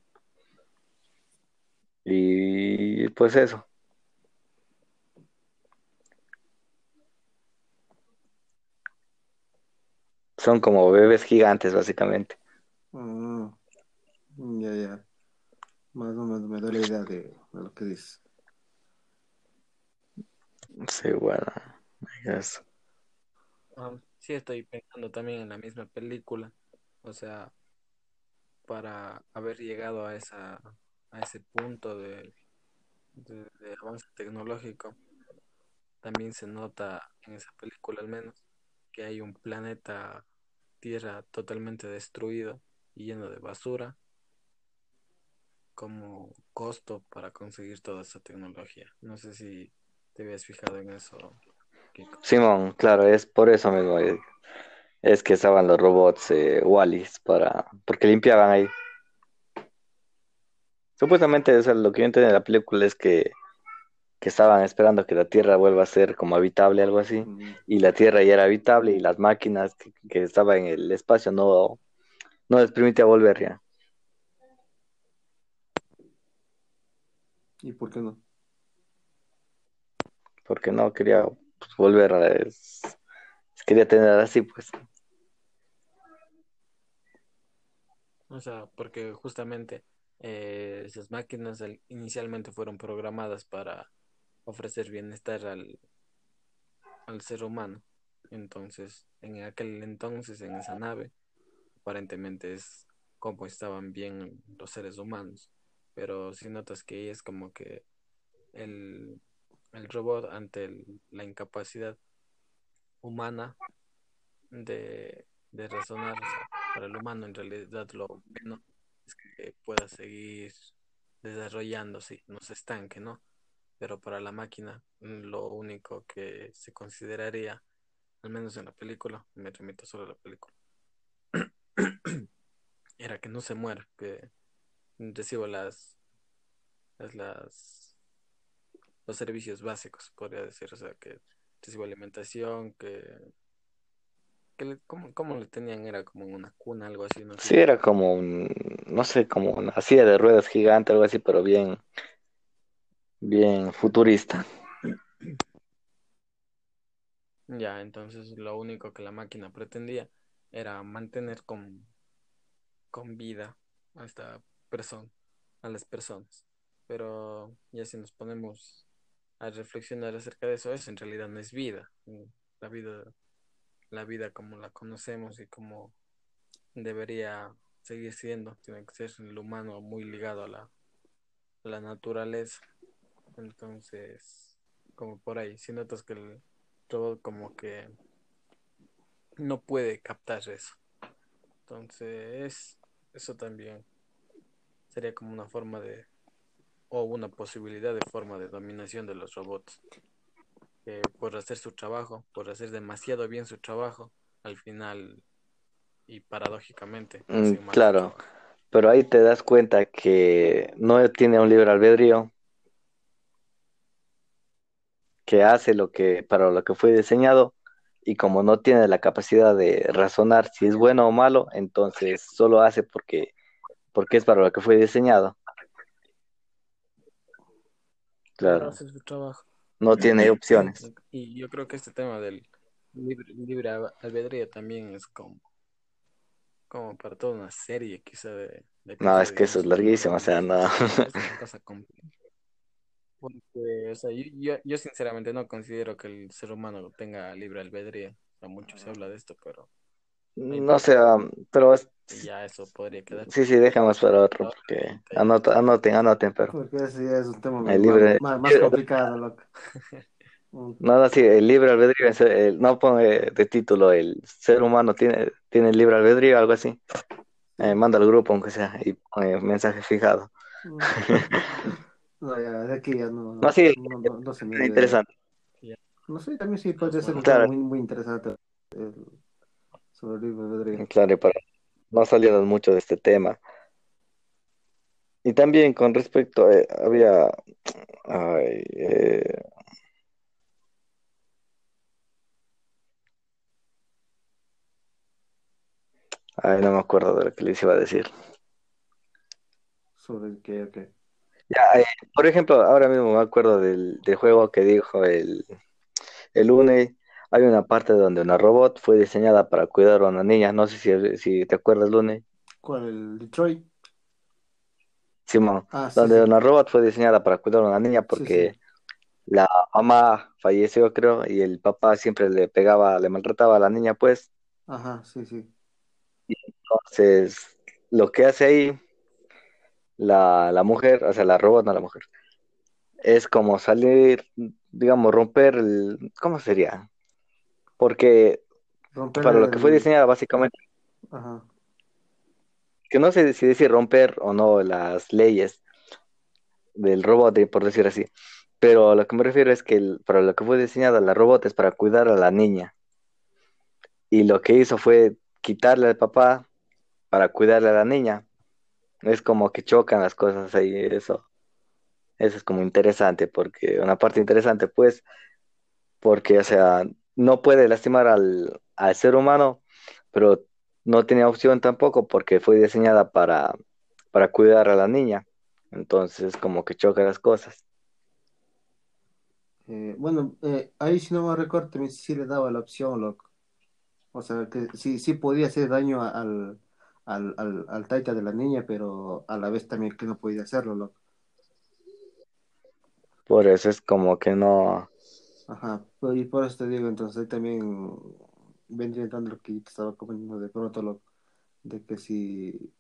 Y pues eso. Son como bebés gigantes, básicamente. Mm, ya, ya. Más o menos me doy la idea de, de lo que dices. Sí, bueno. I guess. Ah, sí, estoy pensando también en la misma película. O sea, para haber llegado a esa, a ese punto de, de, avance tecnológico, también se nota en esa película al menos que hay un planeta Tierra totalmente destruido y lleno de basura como costo para conseguir toda esa tecnología. No sé si te habías fijado en eso. Simón, claro, es por eso mismo. Es que estaban los robots eh, Wallis para, porque limpiaban ahí. Supuestamente, o sea, lo que yo entendí en la película es que, que estaban esperando que la Tierra vuelva a ser como habitable, algo así. Mm, y la Tierra ya era habitable y las máquinas que, que estaban en el espacio no, no les permitía volver ya. ¿Y por qué no? Porque no quería pues, volver a... es- quería tener así, pues. O sea, porque justamente eh, esas máquinas al- inicialmente fueron programadas para ofrecer bienestar al, al ser humano. Entonces, en aquel entonces, en esa nave, aparentemente es como estaban bien los seres humanos. Pero si notas que es como que el, el robot ante la incapacidad humana de, de razonar, o sea, para el humano en realidad lo bueno es que pueda seguir desarrollándose, no se estanque, ¿no? Pero para la máquina mm, lo único que se consideraría, al menos en la película, me remito solo a la película, era que no se muera, que reciba las, las, los servicios básicos, podría decir, o sea, que reciba alimentación, que que ¿cómo, cómo le tenían? Era como una cuna, algo así, no sé. Sí, era como un, no sé, como una silla de ruedas gigante, algo así, pero bien, bien futurista. Ya, entonces lo único que la máquina pretendía era mantener con, con vida a esta persona, a las personas. Pero ya si nos ponemos a reflexionar acerca de eso, eso en realidad no es vida. La vida, la vida como la conocemos y como debería seguir siendo, tiene que ser el humano muy ligado a la, la naturaleza. Entonces, como por ahí, si notas que el robot como que no puede captar eso. Entonces, eso también sería como una forma de, o una posibilidad de forma de dominación de los robots. Que por hacer su trabajo, por hacer demasiado bien su trabajo, al final y paradójicamente. Mm, claro, trabajo. pero ahí te das cuenta que no tiene un libre albedrío, que hace lo que para lo que fue diseñado y como no tiene la capacidad de razonar si es bueno o malo, entonces solo hace porque porque es para lo que fue diseñado. Para Claro, hacer su trabajo. No tiene opciones. Y yo creo que este tema del libre, libre al- albedrío también es como, como para toda una serie quizá de, de No, es que eso es larguísimo, o sea, no. es una cosa. Porque, o sea, yo, yo, yo sinceramente no considero que el ser humano tenga libre albedrío. O sea, mucho se habla de esto, pero No sé, um, pero es- ya eso podría quedar sí, sí, dejamos para otro, porque anota, anoten, anoten, pero Porque ya es un tema el más, libre, más, más complicado, loco. No, no, sí, el libre albedrío, el- no pone de título el ser humano tiene, tiene libre albedrío, algo así. Eh, manda al grupo, aunque sea, y pone mensaje fijado. mm. No, ya, de aquí ya no, No, sí, no, no, no se me interesante. No sé, también sí podría ser Claro, tema muy, muy interesante el- claro, y para no salirnos mucho de este tema. Y también con respecto, eh, había, ay, eh, ay, no me acuerdo de lo que les iba a decir. Sobre el que, ok. Ya, eh, por ejemplo, ahora mismo me acuerdo del, del juego que dijo el, el Une. Hay una parte donde una robot fue diseñada para cuidar a una niña. No sé si, si te acuerdas, Lune. ¿Cuál? ¿El Detroit? Simón, Ah, donde sí. una robot fue diseñada para cuidar a una niña sí. porque la mamá falleció, creo, y el papá siempre le pegaba, le maltrataba a la niña, pues. Ajá, sí, sí. Entonces, lo que hace ahí la, la mujer, o sea, la robot, no la mujer, es como salir, digamos, romper el, ¿cómo sería? Porque Romper para lo que fue diseñada básicamente, Ajá. que no sé si decir romper o no las leyes del robot, por decir así, pero a lo que me refiero es que el- para lo que fue diseñada la robot es para cuidar a la niña, y lo que hizo fue quitarle al papá para cuidarle a la niña. Es como que chocan las cosas ahí, eso, eso es como interesante, porque una parte interesante, pues, porque, o sea, no puede lastimar al, al ser humano, pero no tenía opción tampoco porque fue diseñada para, para cuidar a la niña. Entonces, como que choca las cosas. Eh, bueno, eh, ahí si no me recuerdo, también sí le daba la opción, loco. O sea, que sí, sí podía hacer daño al, al, al, al taita de la niña, pero a la vez también que no podía hacerlo, loco. Por eso es como que no, Ajá, pues, y por eso te digo, entonces ahí también vendría entrando lo que te estaba comentando de pronto, loco, de que si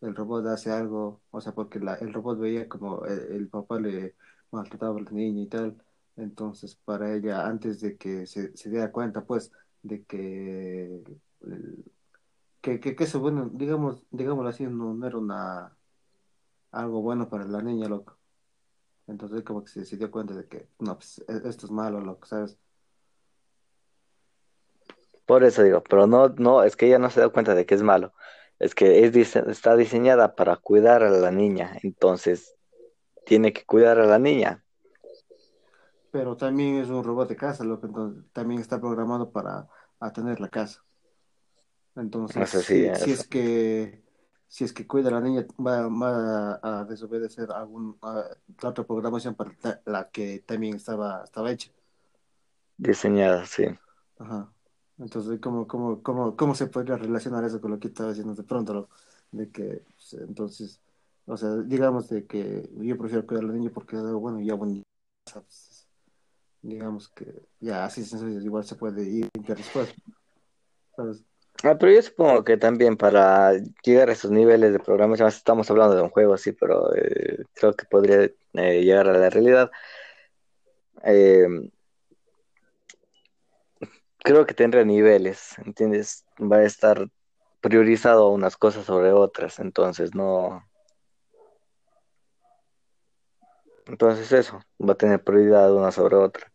el robot hace algo, o sea, porque la, el robot veía como el, el papá le maltrataba a la niña y tal, entonces para ella, antes de que se, se diera cuenta, pues, de que, que, que, que eso, bueno, digamos, digámoslo así, no, no era una, algo bueno para la niña, loco. Entonces como que se, se dio cuenta de que, no, pues, e- esto es malo, loco, ¿sabes? por eso digo, pero no, no, es que ella no se da cuenta de que es malo. Es que es, dise- está diseñada para cuidar a la niña, entonces tiene que cuidar a la niña. Pero también es un robot de casa, loco, entonces también está programado para atender la casa. Entonces, sí, si, es que si es que cuida a la niña, va, va a desobedecer algún a la otra programación para la que también estaba, estaba hecha. Diseñada, sí. Ajá. Entonces, ¿cómo, cómo, cómo, cómo se podría relacionar eso con lo que estaba diciendo de pronto? De que, pues, entonces, o sea, digamos de que yo prefiero cuidar a la niña porque es bueno ya bueno, pues, digamos que ya así sencillo, igual se puede ir después, ¿sabes? Ah, pero yo supongo que también para llegar a esos niveles de programación, estamos hablando de un juego así, pero eh, creo que podría eh, llegar a la realidad. Eh, creo que tendrá niveles, ¿entiendes? Va a estar priorizado unas cosas sobre otras, entonces no. Entonces eso, va a tener prioridad una sobre otra.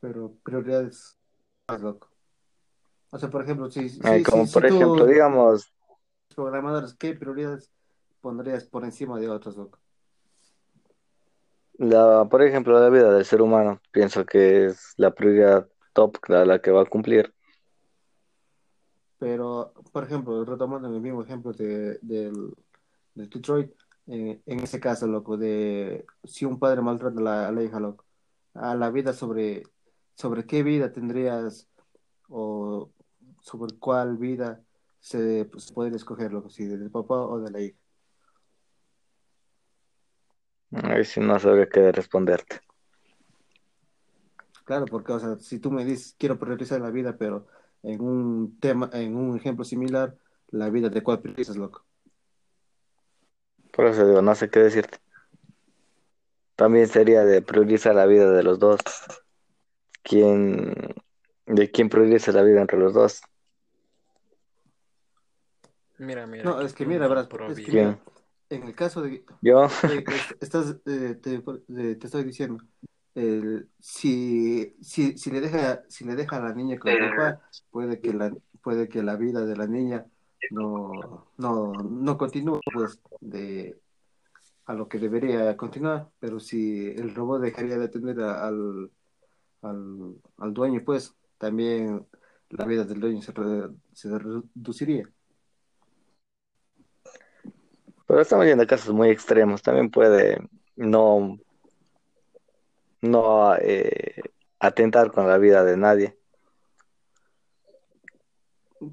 Pero prioridades más loco. O sea, por ejemplo, si, si, Ay, como si- por si tú- ejemplo, digamos, programadores, ¿qué prioridades pondrías por encima de otras, loco? la, por ejemplo, la vida del ser humano, pienso que es la prioridad top la, la que va a cumplir. Pero, por ejemplo, retomando el mismo ejemplo de, del, del Detroit, eh, en ese caso, loco, de si un padre maltrata a la, a la hija, loco, a la vida sobre, sobre qué vida tendrías o sobre cuál vida se, pues, se podría escoger, loco, si del papá o de la hija. Ahí sí no sabría qué responderte. Claro, porque, o sea, si tú me dices, quiero priorizar la vida, pero en un tema, en un ejemplo similar, la vida de cuál priorizas, loco. Por eso digo, no sé qué decirte. También sería de priorizar la vida de los dos. ¿Quién, de quién prioriza la vida entre los dos? Mira, mira. No, es que mira, verás, es que ¿Quién? mira, en el caso de, Yo, eh, es- estás, eh, te, te estoy diciendo, el- si, si, si le deja, si le deja a la niña con el papá, puede que la, puede que la vida de la niña no, no, no continúe, pues, de a lo que debería continuar, pero si el robot dejaría de atender a- al, al, al dueño, pues, también la vida del dueño se, re- se reduciría. pero estamos yendo a casos muy extremos. También puede no, no eh, atentar con la vida de nadie.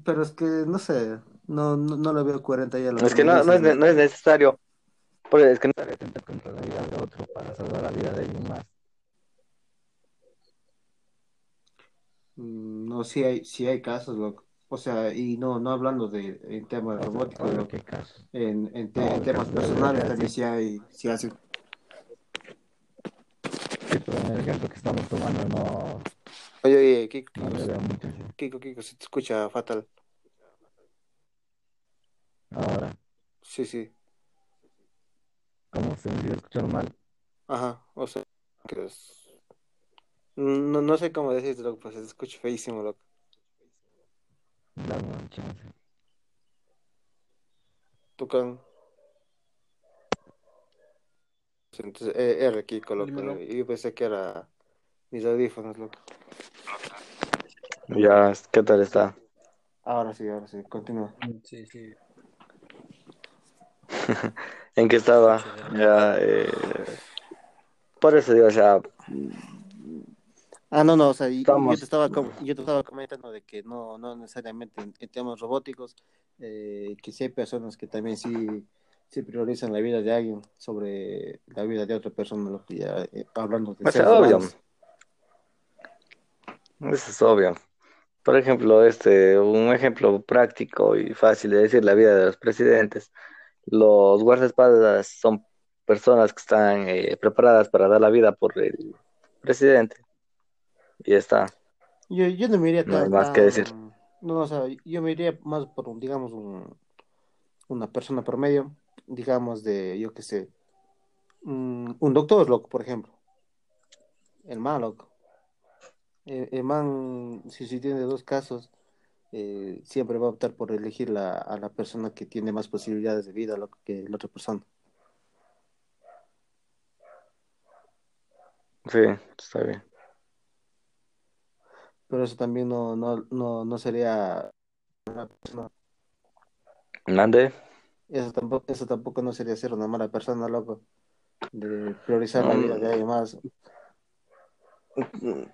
Pero es que, no sé, no, no, no lo veo coherente ya. lo Es que no, no, es, no es necesario. Porque es que no es necesario atentar contra la vida de otro para salvar la vida de alguien más. No, sí hay, sí hay casos, loco. O sea, y no, no hablando de en temas robóticos, loco. ¿Qué caso? En, en, te- No, en el temas de personales también sí. hay, sí hacen. Sí, pero en el ejemplo que estamos tomando no, Oye, oye, Kiko, no le veo mucho. sí. Kiko, Kiko, se te escucha fatal. Ahora, Sí, sí. ¿cómo se me escuchar mal? Ajá, o sea, que es- No, no sé cómo decirte, loco, pues se escucha feísimo, loco. Dame un chance. Tucán. Entonces, eh, R, Kiko, loco. Dímelo. Yo pensé que era mis audífonos, loco. Ya, ¿qué tal está? Ahora sí, ahora sí, continúa. Sí, sí. ¿En qué estaba? Ya, eh, por eso digo, o sea, Ah, no, no, o sea, Estamos- yo te estaba com- yo te estaba comentando de que no, no necesariamente en, en temas robóticos, eh, que sí hay personas que también sí, sí priorizan la vida de alguien sobre la vida de otra persona, lo que ya, eh, hablando de sea, seres obvio. eso es obvio. Por ejemplo, este, un ejemplo práctico y fácil de decir, la vida de los presidentes. Los guardaespaldas son personas que están eh, preparadas para dar la vida por el presidente. Y ya está. Yo, yo no me iría No hay tan, más que decir. No, o sea, yo me iría más por, un, digamos, un, una persona promedio, digamos, de, yo qué sé, un, un doctor, loco, por ejemplo. El man, loco. El, el man, si, si tiene dos casos, eh, siempre va a optar por elegir la, a la persona que tiene más posibilidades de vida, loco, que la otra persona. Sí, está bien. Pero eso también no, no, no, no sería una persona Mande. Eso tampoco, eso tampoco no sería ser una mala persona, loco. De priorizar la vida de alguien más.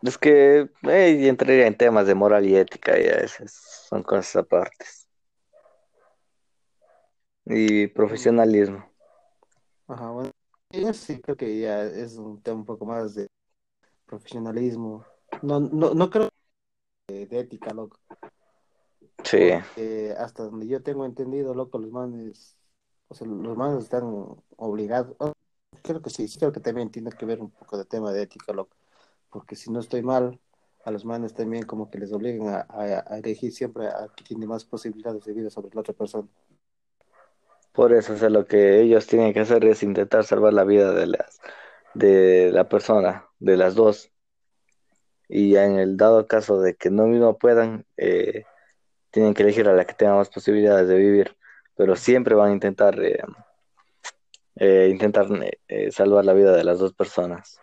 Es que eh, entraría en temas de moral y ética, ya esas son cosas apartes. Y profesionalismo. Ajá, bueno. sí creo que ya es un tema un poco más de profesionalismo. No, no, no creo de, de ética, loco. Sí, Porque hasta donde yo tengo entendido, loco, los manes, o sea, los manes están obligados. oh, creo que sí, creo que también tiene que ver un poco de tema de ética, loco. Porque si no estoy mal, a los manes también como que les obliguen a, a, elegir siempre a quien tiene más posibilidades de vida sobre la otra persona. Por eso, o sea, lo que ellos tienen que hacer es intentar salvar la vida de las de la persona, de las dos. Y en el dado caso de que no mismo puedan, eh, tienen que elegir a la que tenga más posibilidades de vivir, pero siempre van a intentar eh, eh, intentar salvar la vida de las dos personas.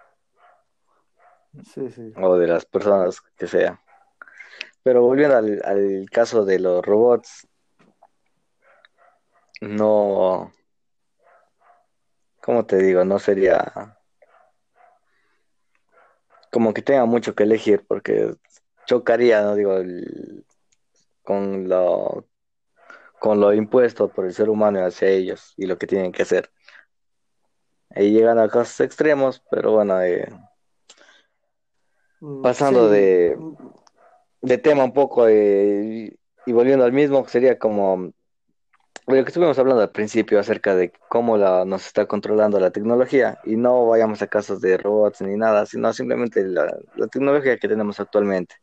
O de las personas que sea. Pero volviendo al, al caso de los robots, no, ¿cómo te digo? No sería como que tenga mucho que elegir porque chocaría, no digo, con lo con lo impuesto por el ser humano hacia ellos y lo que tienen que hacer. Ahí llegan a casos extremos, pero bueno, eh, mm, pasando de, de tema un poco eh, y volviendo al mismo, sería como lo que estuvimos hablando al principio acerca de cómo la, nos está controlando la tecnología y no vayamos a casos de robots ni nada, sino simplemente la, tecnología que tenemos actualmente.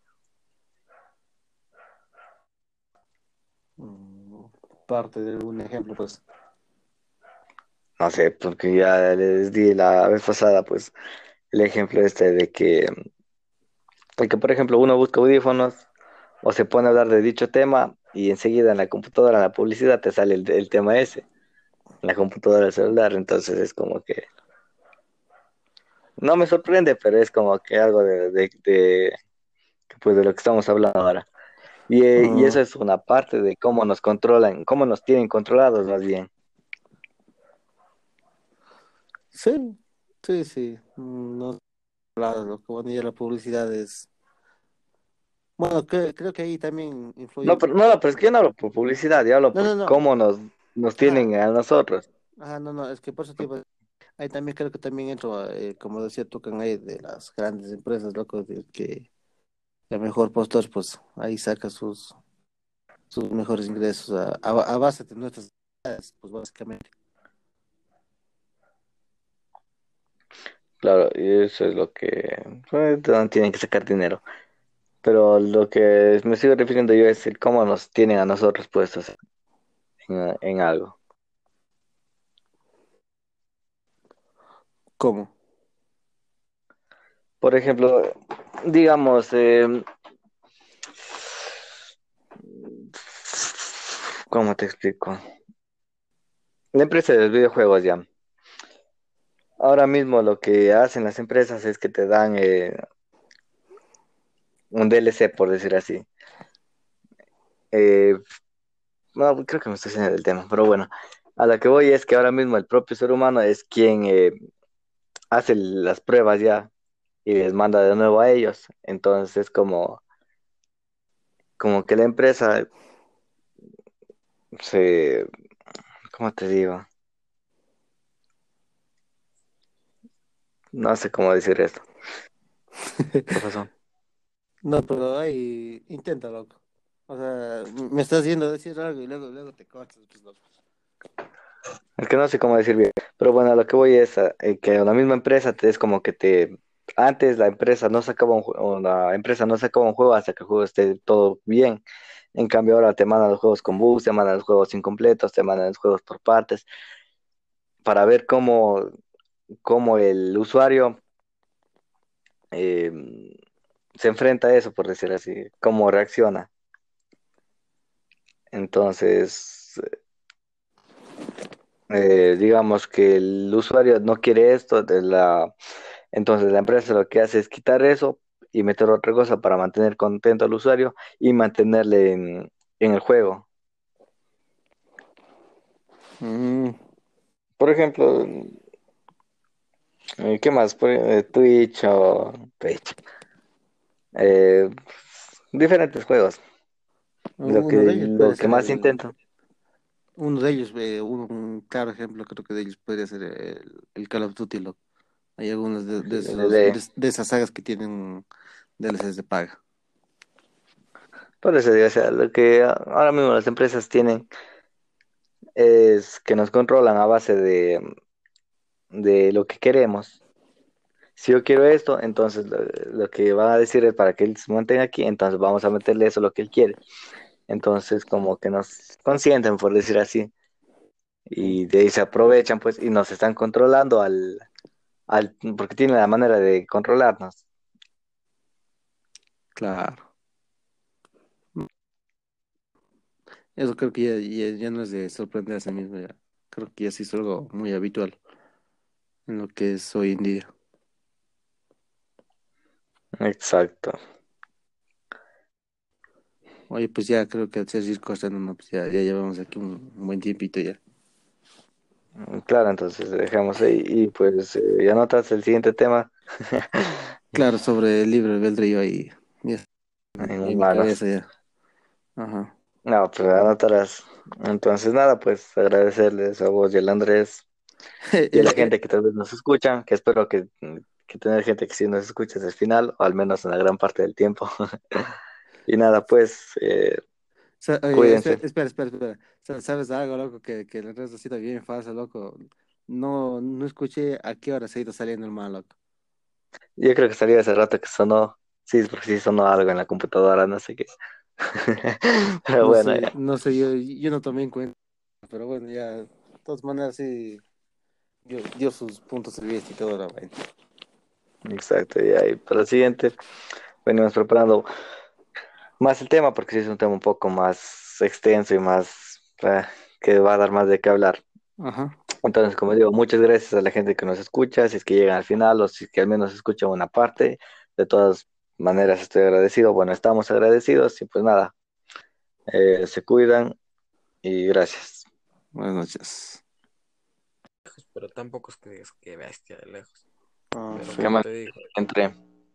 Mm, parte de un ejemplo, pues. No sé, porque ya les di la vez pasada, pues, el ejemplo este de que, de que por ejemplo, uno busca audífonos o se pone a hablar de dicho tema y enseguida en la computadora, en la publicidad, te sale el, tema ese, en la computadora celular, entonces es como que... No me sorprende, pero es como que algo de, de, pues de lo que estamos hablando ahora. Y, eh, y, eso es una parte de cómo nos controlan, cómo nos tienen controlados más bien. Sí, sí, sí. Mm, no, claro, lo que bueno, la publicidad es bueno, creo que ahí también influye. No, pero, no, pero es que yo no hablo por publicidad, yo hablo por cómo nos, nos tienen a nosotros. Ah, no, no, es que por eso tipo, ahí también creo que también entro, eh, como decía tocan ahí de las grandes empresas, loco, de que el mejor postor, pues ahí saca sus sus mejores ingresos a, a, base de nuestras pues básicamente. Claro, y eso es lo que pues, tienen que sacar dinero. Pero lo que me sigo refiriendo yo es el cómo nos tienen a nosotros puestos en, algo. ¿Cómo? Por ejemplo, digamos, eh, ¿cómo te explico? La empresa de los videojuegos ya. Ahora mismo lo que hacen las empresas es que te dan eh, un DLC, por decir así. Eh, no, creo que me estoy haciendo del tema, pero bueno, a lo que voy es que ahora mismo el propio ser humano es quien eh, hace las pruebas ya y les manda de nuevo a ellos. Entonces es como, como que la empresa se, ¿cómo te digo? No sé cómo decir esto. ¿Qué pasó? No, pero ahí intenta, loco. O sea, me estás haciendo decir algo y luego, luego te cortas. Pues, es que no sé cómo decir bien. Pero bueno, lo que voy es eh, que la misma empresa te es como que te. Antes la empresa no sacaba un juego, la empresa no sacaba un juego hasta que el juego esté todo bien. En cambio, ahora te mandan los juegos con bugs, te mandan los juegos incompletos, te mandan los juegos por partes. Para ver cómo, cómo el usuario eh, se enfrenta a eso, por decir así, cómo reacciona. Entonces, eh, digamos que el usuario no quiere esto, entonces la empresa lo que hace es quitar eso y meter otra cosa para mantener contento al usuario y mantenerle en, el juego. Mm. Por ejemplo, eh, ¿qué más? Twitch o Twitch. Eh, diferentes juegos. Lo que, lo que más intento. Uno de ellos, eh, un, claro ejemplo, creo que de ellos podría ser el, Call of Duty. Hay algunas de, de, esas sagas que tienen DLCs de paga. Por eso digo, o sea, lo que ahora mismo las empresas tienen es que nos controlan a base de, de lo que queremos si yo quiero esto, entonces lo, que van a decir es para que él se mantenga aquí, entonces vamos a meterle eso lo que él quiere. Entonces, como que nos consienten, por decir así. Y de ahí se aprovechan, pues, y nos están controlando al, al, porque tienen la manera de controlarnos. Claro. Eso creo que ya, ya, ya no es de sorprender a sí mismo, ya. Creo que ya sí es algo muy habitual en lo que es hoy en día. Exacto. Oye, pues ya creo que al ser ir cortando, no, pues ya, ya llevamos aquí un, un buen tiempito ya. Mm, Claro, entonces dejamos ahí y pues eh, ya notas el siguiente tema Claro, sobre el libro de Beldrillo ahí, ya, en en un mi mano. cabeza ya. Ajá. No, pues anotarás. Entonces nada, pues agradecerles a vos y al Andrés y a la gente que tal vez nos escucha, que espero que, que tener gente que sí nos escuche desde el final, o al menos en la gran parte del tiempo. Y nada, pues eh, oye, cuídense. espera, espera, espera, espera. Sa- ¿Sabes algo, loco? Que, que el resto sí está bien falso, loco. No, no escuché a qué hora se ha ido saliendo el mal, loco. Yo creo que salió hace rato que sonó, sí, porque sí sonó algo en la computadora, no sé qué. Pero No bueno, sé, ya. no sé, yo, yo no tomé en cuenta, pero bueno, ya, de todas maneras sí, dio, dio sus puntos de vista y todo la vaina. Exacto. Y para el siguiente, venimos preparando más el tema, porque sí es un tema un poco más extenso y más eh, que va a dar más de qué hablar. Ajá. Entonces, como digo, muchas gracias a la gente que nos escucha, si es que llegan al final o si es que al menos escuchan una parte. De todas maneras, estoy agradecido. Bueno, estamos agradecidos y pues nada, eh, se cuidan y gracias. Buenas noches. Pero tampoco es que digas que bestia de lejos. Ah, sí, ¿Qué te digo, entre?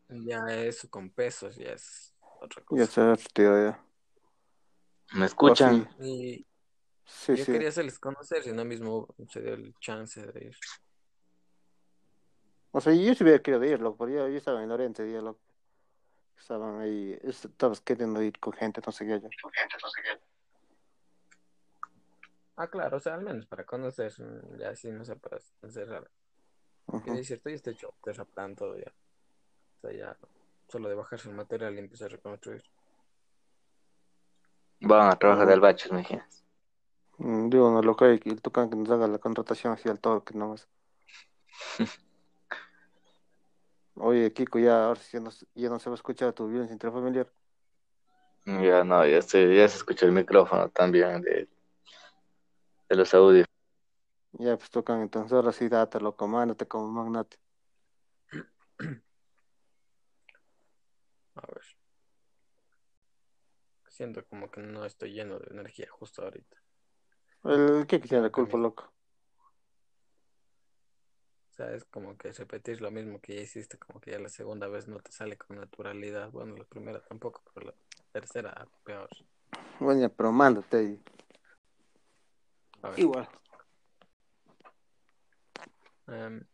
ya eso con pesos ya es otra ya cosa. se tío, ya. ¿Me Oh, escuchan? sí, Y sí, yo sí. quería hacerles conocer, si no mismo se dio el chance de ir. O sea, yo sí hubiera querido ir, loco, pero yo, yo estaba en Oriente, día, loco. Estaban ahí, estabas queriendo ir con gente, no sé qué, ya. Ah, claro, o sea, al menos para conocer, ya así no se para encerrar. Que Ujú. es cierto, ya está hecho todo ya. O sea, ya solo de bajarse el material y empezar a reconstruir. Van a trabajar del baches, me imaginas. mm, Digo, no, loco, y el Tucán que nos haga la contratación así al todo, que nomás. Oye, Kiko, ya, ahora sí ya no, se- ya no se va a escuchar tu violencia intrafamiliar. Ya no, ya, se, ya se escucha el micrófono también de, de los audios. Ya, pues Tucán, entonces ahora sí, date, loco, mándate como magnate. A ver. Siento como que no estoy lleno de energía justo ahorita. El que quisiera la culpa, loco. O sea, es como que repetir lo mismo que ya hiciste, como que ya la segunda vez no te sale con naturalidad. Bueno, la primera tampoco, pero la tercera peor. Bueno, pero mándate ahí. A ver. Igual. Um,